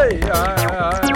哎哎哎